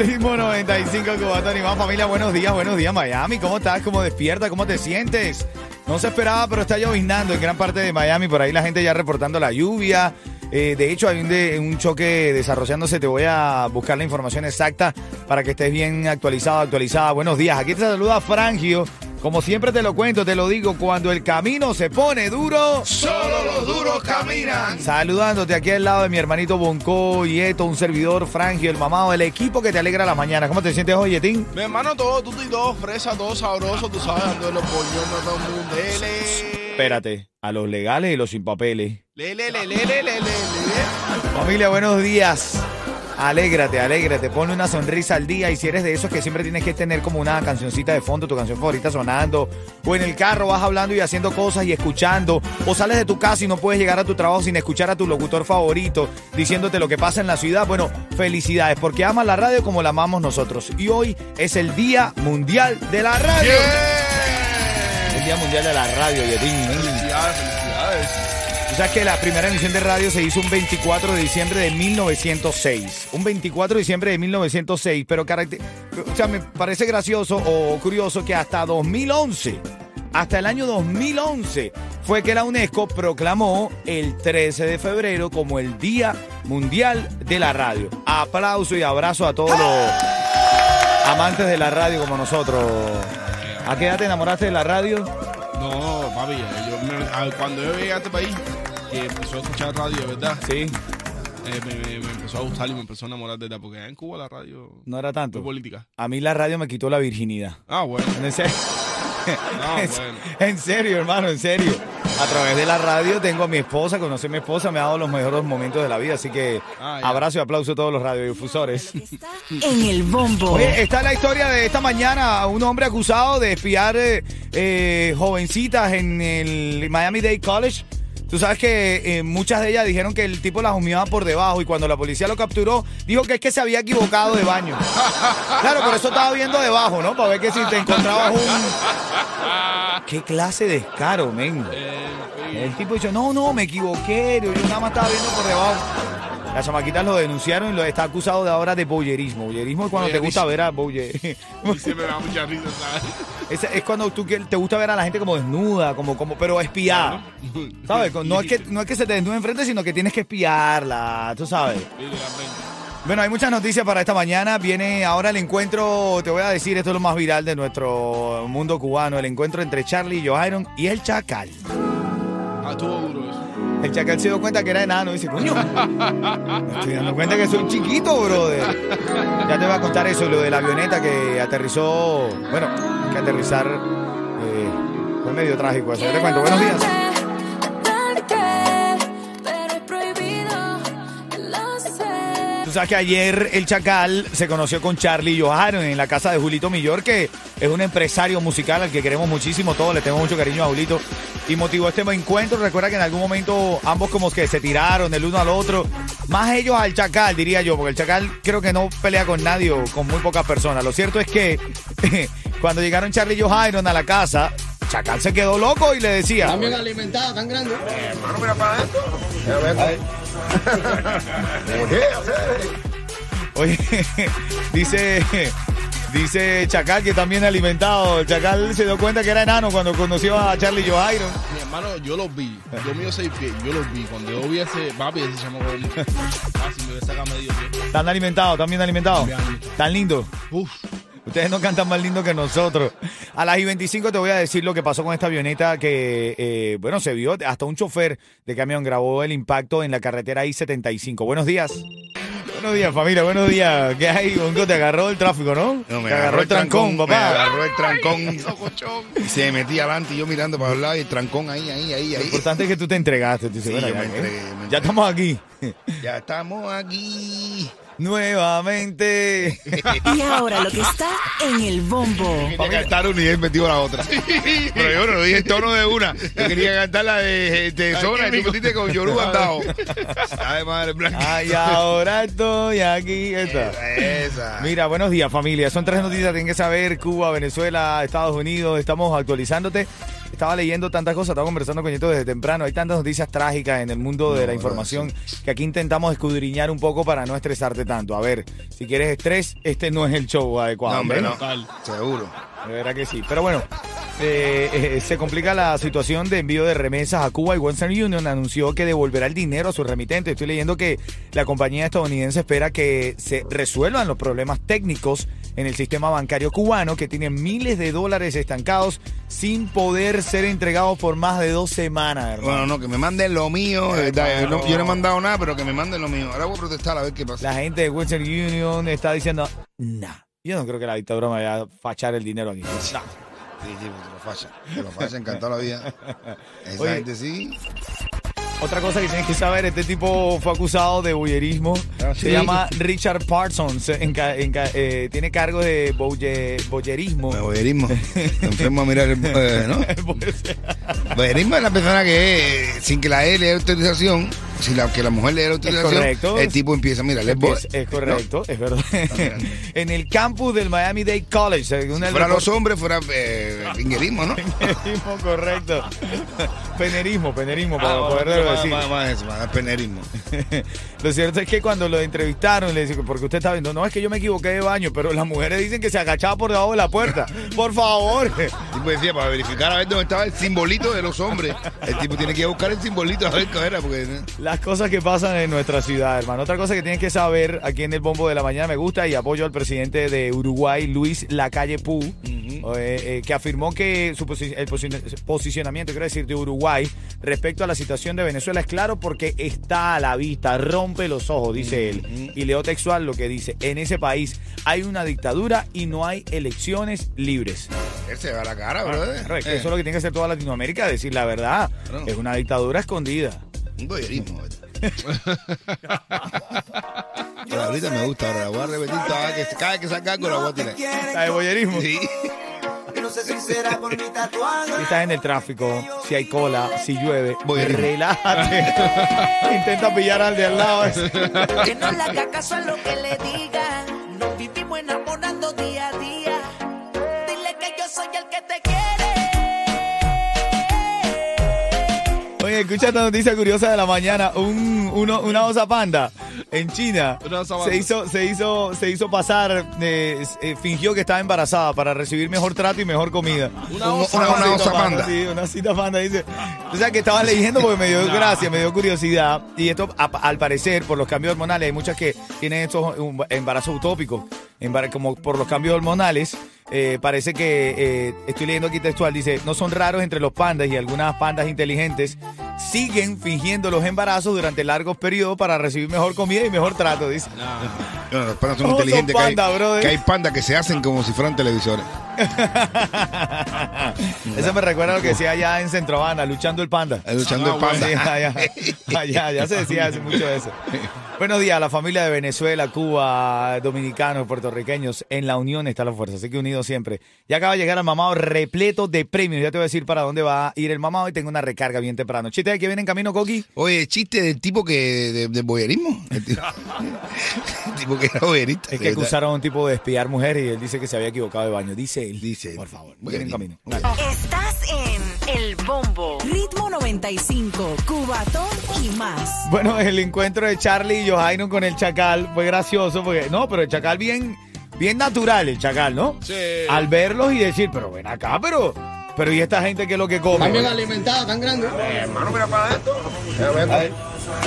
ritmo 95 Cubatón y más familia, buenos días, buenos días Miami, ¿cómo estás? ¿Cómo despierta? ¿Cómo te sientes? No se esperaba, pero está lloviznando en gran parte de Miami, por ahí la gente ya reportando la lluvia. Eh, de hecho, hay un, de- un choque desarrollándose, te voy a buscar la información exacta para que estés bien actualizado, actualizada. Buenos días, aquí te saluda Frangio. Como siempre te lo cuento, te lo digo, cuando el camino se pone duro... Solo los duros caminan. Saludándote aquí al lado de mi hermanito Bonco, Yeto, un servidor, Frangio, el mamado, el equipo que te alegra la mañana. ¿Cómo te sientes hoy, Yetín? Mi hermano, todo, tú y todo, fresa, todo sabroso, tú sabes, dando los pollones a todo mundo. Espérate, a los legales y los sin papeles. Lele, lele, lele, lele, lele. Familia, buenos días. Alégrate, alégrate, ponle una sonrisa al día y si eres de esos que siempre tienes que tener como una cancioncita de fondo, tu canción favorita sonando, o en el carro vas hablando y haciendo cosas y escuchando, o sales de tu casa y no puedes llegar a tu trabajo sin escuchar a tu locutor favorito diciéndote lo que pasa en la ciudad, bueno, felicidades, porque amas la radio como la amamos nosotros. Y hoy es el Día Mundial de la Radio. El Día Mundial de la Radio, Yetín. Sabes que la primera emisión de radio se hizo un 24 de diciembre de 1906. Un 24 de diciembre de 1906, pero o sea, me parece gracioso o curioso que hasta 2011, hasta el año 2011, fue que la UNESCO proclamó el 13 de febrero como el Día Mundial de la Radio. Aplauso y abrazo a todos los amantes de la radio como nosotros. ¿A qué edad te enamoraste de la radio? No, papi, yo me- a- cuando yo llegué a este país, que empezó a escuchar radio, de verdad, Sí, eh, me, me- me empezó a gustar y me empezó a enamorar de verdad, porque allá en Cuba la radio no era tanto. política. A mí la radio me quitó la virginidad. Ah, bueno. En serio. No, en, bueno. en serio, hermano, en serio. A través de la radio tengo a mi esposa, conocí a mi esposa, me ha dado los mejores momentos de la vida, así que Ah, abrazo y aplauso a todos los radiodifusores. En el bombo. Oye, está la historia de esta mañana, un hombre acusado de espiar eh, eh, jovencitas en el Miami Dade College. Tú sabes que eh, muchas de ellas dijeron que el tipo las humeaba por debajo y cuando la policía lo capturó, dijo que es que se había equivocado de baño. Claro, por eso estaba viendo debajo, ¿no? Para ver que si te encontrabas un... ¿Qué clase de descaro, men? Eh, El tipo dijo, no, no, me equivoqué, yo nada más estaba viendo por debajo. Las chamaquitas lo denunciaron y lo está acusado de ahora de boyerismo. Boyerismo es cuando te gusta ver a y siempre me da mucha risa, ¿sabes? Es, es cuando tú que- te gusta ver a la gente como desnuda, como, como, pero espiada. ¿Sabes? No es, que, no es que se te desnude enfrente, sino que tienes que espiarla, tú sabes. Literalmente. Bueno, hay muchas noticias para esta mañana. Viene ahora el encuentro, te voy a decir, esto es lo más viral de nuestro mundo cubano, el encuentro entre Charlie y Joe y el Chacal. Ah, estuvo duro. El Chacal se dio cuenta que era enano y dice, coño, me estoy dando cuenta que soy chiquito, brother. Ya te voy a contar eso, lo de la avioneta que aterrizó, bueno, que aterrizar eh, fue medio trágico eso. Te buenos días. Tú sabes que ayer el Chacal se conoció con Charlie Joharon en la casa de Julito Millor, que es un empresario musical al que queremos muchísimo, todos le tenemos mucho cariño a Julito. Y motivó este encuentro. Recuerda que en algún momento ambos como que se tiraron del uno al otro. Más ellos al Chacal, diría yo, porque el Chacal creo que no pelea con nadie o con muy pocas personas. Lo cierto es que cuando llegaron Charlie y Joharon a la casa, Chacal se quedó loco y le decía... También alimentado, tan grande. Oye, dice, dice Chacal que también alimentado. Chacal se dio cuenta que era enano cuando conoció a Charlie Johairo. Mi hermano, yo los vi. Yo mío seis pies, yo los vi. Cuando yo vi ese papi, ese chamo fácil, me hubiera sacado medio pie. Están alimentados, están bien alimentados. Tan lindos. Uf. Ustedes no cantan más lindo que nosotros. A las y 25 te voy a decir lo que pasó con esta avioneta que, eh, bueno, se vio, hasta un chofer de camión grabó el impacto en la carretera I-75. Buenos días. Buenos días, familia, buenos días. ¿Qué hay, Bongo? Te agarró el tráfico, ¿no? No, me te agarró el trancón, Me papá. agarró el trancón. Socochón. y se metía adelante y yo mirando para el lado y el trancón ahí, ahí, ahí, Lo ahí. importante es que tú te entregaste. Tú dices, Sí, "Bueno, yo ya, me ¿eh? entregué, me Ya entregué. estamos aquí. Ya estamos aquí. Nuevamente. Y ahora lo que está en el bombo. Quería cantar una y él metió la otra. Pero yo no lo dije en tono de una. Yo quería cantar la de, de Zona y tú metiste con Yoruba andado. Ay, madre blanca. Ay, ahora estoy aquí. Esa. Mira, buenos días familia. Son tres noticias que tienen que saber. Cuba, Venezuela, Estados Unidos. Estamos actualizándote. Estaba leyendo tantas cosas, estaba conversando con Nieto desde temprano. Hay tantas noticias trágicas en el mundo de la información que aquí intentamos escudriñar un poco para no estresarte tanto. A ver, si quieres estrés, este no es el show adecuado. No, hombre, no. Seguro. De verdad que sí. Pero bueno, eh, eh, se complica la situación de envío de remesas a Cuba y Western Union anunció que devolverá el dinero a sus remitentes. Estoy leyendo que la compañía estadounidense espera que se resuelvan los problemas técnicos en el sistema bancario cubano que tiene miles de dólares estancados sin poder ser entregados por más de dos semanas, hermano. Bueno, no, que me manden lo mío. verdad. Yo no, yo no he mandado nada, pero que me manden lo mío. Ahora voy a protestar a ver qué pasa. La gente de Western Union está diciendo, nah, yo no creo que la dictadura me vaya a fachar el dinero aquí. Nah. Sí, sí, pues, te lo falla. Te lo falla, encantado la vida. Esa Oye. gente sí. Otra cosa que tienes que saber, este tipo fue acusado de boyerismo. Ah, Se sí. llama Richard Parsons. en ca- en ca- eh, tiene cargo de boye- boyerismo. Boyerismo. Enfermo a mirar el. eh, ¿No? Boyerismo es la persona que, sin que la E le dé autorización, sin la, que la mujer le dé autorización, correcto. el tipo empieza, mira, le es, es correcto, es verdad. en el campus del Miami Dade College, Si fuera los hombres, fuera eh, ¿no? Penerismo, correcto. Penerismo, penerismo, para Ah, poderlo más, decir. más, más eso, más penerismo. Lo cierto es que cuando lo entrevistaron, le dicen, porque usted está viendo, no es que yo me equivoqué de baño, pero las mujeres dicen que se agachaba por debajo de la puerta. Por favor. El tipo decía, para verificar a ver dónde estaba el simbolito de los hombres. El tipo tiene que ir a buscar el simbolito a ver qué era, porque... Las cosas que pasan en nuestra ciudad, hermano. Otra cosa que tienes que saber aquí en el Bombo de la Mañana me gusta y apoyo al presidente de Uruguay, Luis Lacalle Pou, eh, eh, que afirmó que su posi- el posi- posicionamiento, quiero decir, de Uruguay respecto a la situación de Venezuela es claro porque está a la vista, rompe los ojos, dice él. Y leo textual lo que dice, en ese país hay una dictadura y no hay elecciones libres. Él se va a la cara, brother. Claro, es que Eh, eso es lo que tiene que hacer toda Latinoamérica, decir la verdad. Claro. Es una dictadura escondida. Un boyerismo. Pero ahorita me gusta, ahora la voy a repetir cada vez que, cada vez que saca algo la voy a tirar. La de boyerismo. Sí. No sé si será por mi tatuaje. Si estás en el tráfico, si hay cola, si llueve, ir. relájate. Intenta pillar al de al lado. Que no le haga caso a lo que le diga. Escucha esta noticia curiosa de la mañana. Un, uno- una osa panda en China se hizo, se hizo, se hizo pasar, eh, eh, fingió que estaba embarazada para recibir mejor trato y mejor comida. Una Un- osa una, una Cita osa panda. Sí, una cita panda, dice. O sea, que estaba leyendo porque me dio gracia, me dio curiosidad. Y esto, a- al parecer, por los cambios hormonales, hay muchas que tienen estos um, embarazos utópicos, como por los cambios hormonales. eh, parece que, eh, estoy leyendo aquí textual, dice, no son raros entre los pandas y algunas pandas inteligentes siguen fingiendo los embarazos durante largos periodos para recibir mejor comida y mejor trato, dice. No, los pandas son Todos son inteligentes. que hay- que pandas que se hacen como si fueran televisores. Eso me recuerda a lo que decía allá en Centro Habana, luchando el panda. Eh, Luchando el panda. Sí, allá, allá, ya se decía hace mucho eso. Buenos días a la familia de Venezuela, Cuba, dominicanos, puertorriqueños. En la unión está la fuerza, así que unidos siempre. Ya acaba de llegar al mamado repleto de premios. Ya te voy a decir para dónde va a ir el mamado y tengo una recarga bien temprano. Chiste de que viene en camino, Coqui. Oye, chiste del tipo que. de- del boyerismo. El tipo, el tipo que era boyerista. Es de que acusaron a un tipo de espiar mujeres y él dice que se había equivocado de baño. Dice él. Dice él. Por favor, viene en camino. Dale. Estás en el bombo. Ritmo 95, Cubatón y más. Bueno, el encuentro de Charlie y Johaino con el Chacal fue gracioso porque, no, pero el Chacal bien, bien natural, el Chacal, ¿no? Sí. Al verlos y decir, pero ven acá, pero, pero ¿y esta gente qué es lo que come? También alimentado, tan grande.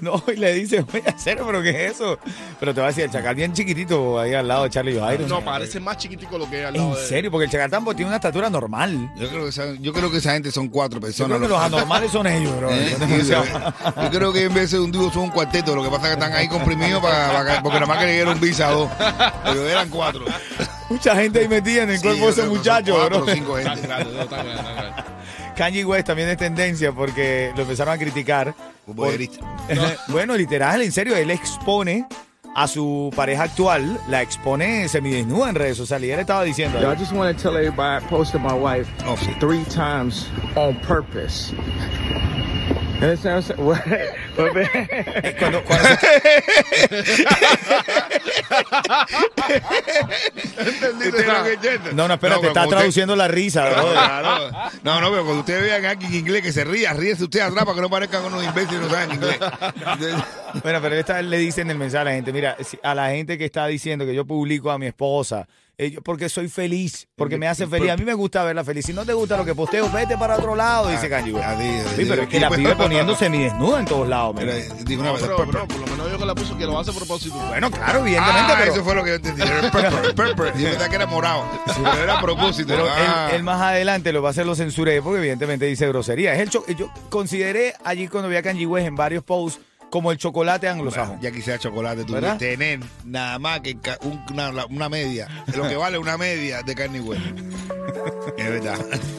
No, y le dice, oye, hacer, pero ¿qué es eso? Pero te va a decir, el Chacal bien chiquitito ahí al lado de Charlie y Johaino. No, parece más chiquitico lo que hay al lado En de serio, porque el Chacal tampoco tiene una estatura normal. Yo creo, que esa, yo creo que esa gente son cuatro Yo personas. creo que los anormales son ellos, bro. ¿Eh? Sí, Yo creo que en vez de un dúo son un cuarteto. Lo que pasa es que están ahí comprimidos para, para- porque nada más que le dieron visa a dos. Pero eran cuatro. Mucha gente ahí metida en el Sí, cuerpo yo de ese muchacho, cuatro bro. cinco gente. grande, no, tan grande, tan grande. Kanye West también es tendencia porque lo empezaron a criticar. Un por- bueno, literal, en serio, él expone a su pareja actual, la expone semidesnuda en redes sociales. Y él estaba diciendo. Yo, I just want to tell everybody I posted my wife Oh, sí. three times on purpose. You understand what man? cuando- cuando se- ¿Entendiste lo que entiendo? no, no, espérate, pero está usted- traduciendo la risa. Claro. No, no, pero cuando ustedes vean a alguien en inglés que se ría, ríese usted atrás para que no parezcan unos imbéciles y no saben inglés. Bueno, pero esta vez le dice en el mensaje a la gente, mira, si- a la gente que está diciendo que yo publico a mi esposa, eh, yo- porque soy feliz, porque me hace feliz. A mí me gusta verla feliz. Si no te gusta lo que posteo, vete para otro lado, dice Kanye West. Ah, sí, pero es que la pues, vive poniendo semidesnuda en todos lados. Pero, eh, digo una pero por lo menos yo que la puso que lo hace a propósito. Bueno, claro, evidentemente, Ah, pero, eso fue lo que yo entendí. Era purple, purple. Yo pensaba que era morado. Pero era a propósito. pero Ah. él, él más adelante lo va a hacer, lo censuré, porque evidentemente dice grosería. Es el yo consideré allí cuando vi a Kanye West en varios posts como el chocolate anglosajón. Ya quisiera chocolate, tú ¿Verdad? tener nada más que un- una, una media, lo que vale una media de carne y huevo. Es verdad.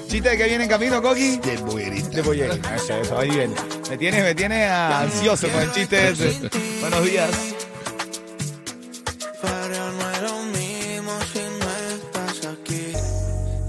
¿Chiste de que viene en camino, Coqui? Del boyerista. De Boyer. Eso, eso, ahí viene. Me tiene, me tiene ansioso con el chiste ese. Buenos días.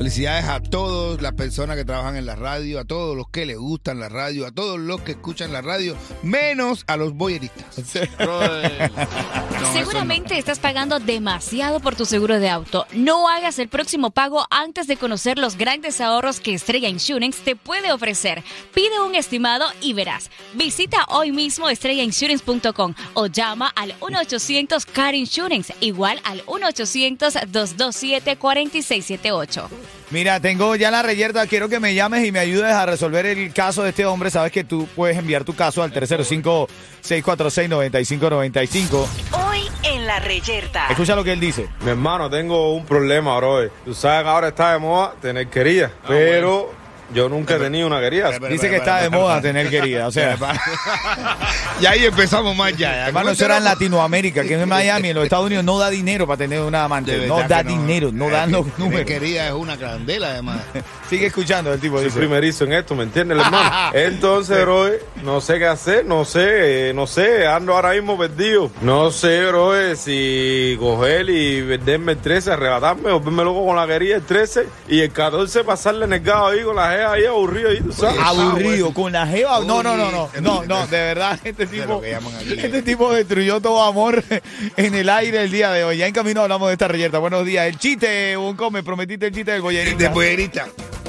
Felicidades a todas las personas que trabajan en la radio, a todos los que les gustan la radio, a todos los que escuchan la radio, menos a los boyeristas. No, Seguramente estás pagando demasiado por tu seguro de auto. No hagas el próximo pago antes de conocer los grandes ahorros que Estrella Insurance te puede ofrecer. Pide un estimado y verás. Visita hoy mismo estrellainsurance.com o llama al 1-800-CAR Insurance, igual al 1-800-227-4678. Mira, tengo ya la reyerta. Quiero que me llames y me ayudes a resolver el caso de este hombre. Sabes que tú puedes enviar tu caso al 305-646-9595. Hoy en la reyerta. Escucha lo que él dice. Mi hermano, tengo un problema, bro. Tú sabes que ahora está de moda tener querida, pero yo nunca he tenido una querida. Dice que está de moda tener querida. O sea, y ahí empezamos más ya. hermano, eso era en Latinoamérica, que en Miami, en los Estados Unidos, no da dinero para tener una amante. No da dinero, no Eh, dan los tener números. querida es una candela, además. Sigue escuchando el tipo. Soy Dice. primerizo en esto, ¿me entiendes, hermano? Entonces, bro, no sé qué hacer, no sé, eh, no sé, ando ahora mismo perdido. No sé, bro, si coger y venderme el 13, arrebatarme, volverme loco con la querida el 13 y el 14 pasarle en el ahí con la ahí aburrido ahí, tú sabes. Aburrido, con la jeva. No, no, no, no. No, no, de verdad, este Es tipo. Este tipo destruyó todo amor en el aire el día de hoy. Ya en camino hablamos de esta reyerta. Buenos días. El chiste, Bonco, me prometiste el chiste del boyerista. De boyerista.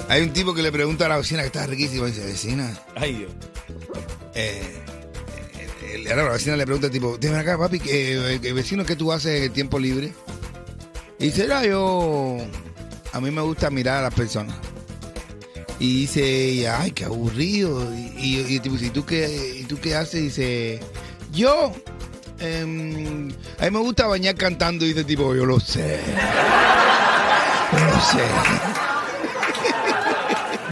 Hay un tipo que le pregunta a la vecina que está riquísima. Dice, vecina, Ay, Dios. eh, eh, el- ahora la vecina le pregunta al tipo, dime acá, papi, que, que vecino, ¿qué tú haces en el tiempo libre? Y dice, "Ah, yo, a mí me gusta mirar a las personas. Y dice ella, ay, qué aburrido. Y, y- y el tipo dice, ¿y tú qué, tú qué haces? dice, yo, em, a mí me gusta bañar cantando. Dice tipo, yo lo sé. Yo lo sé.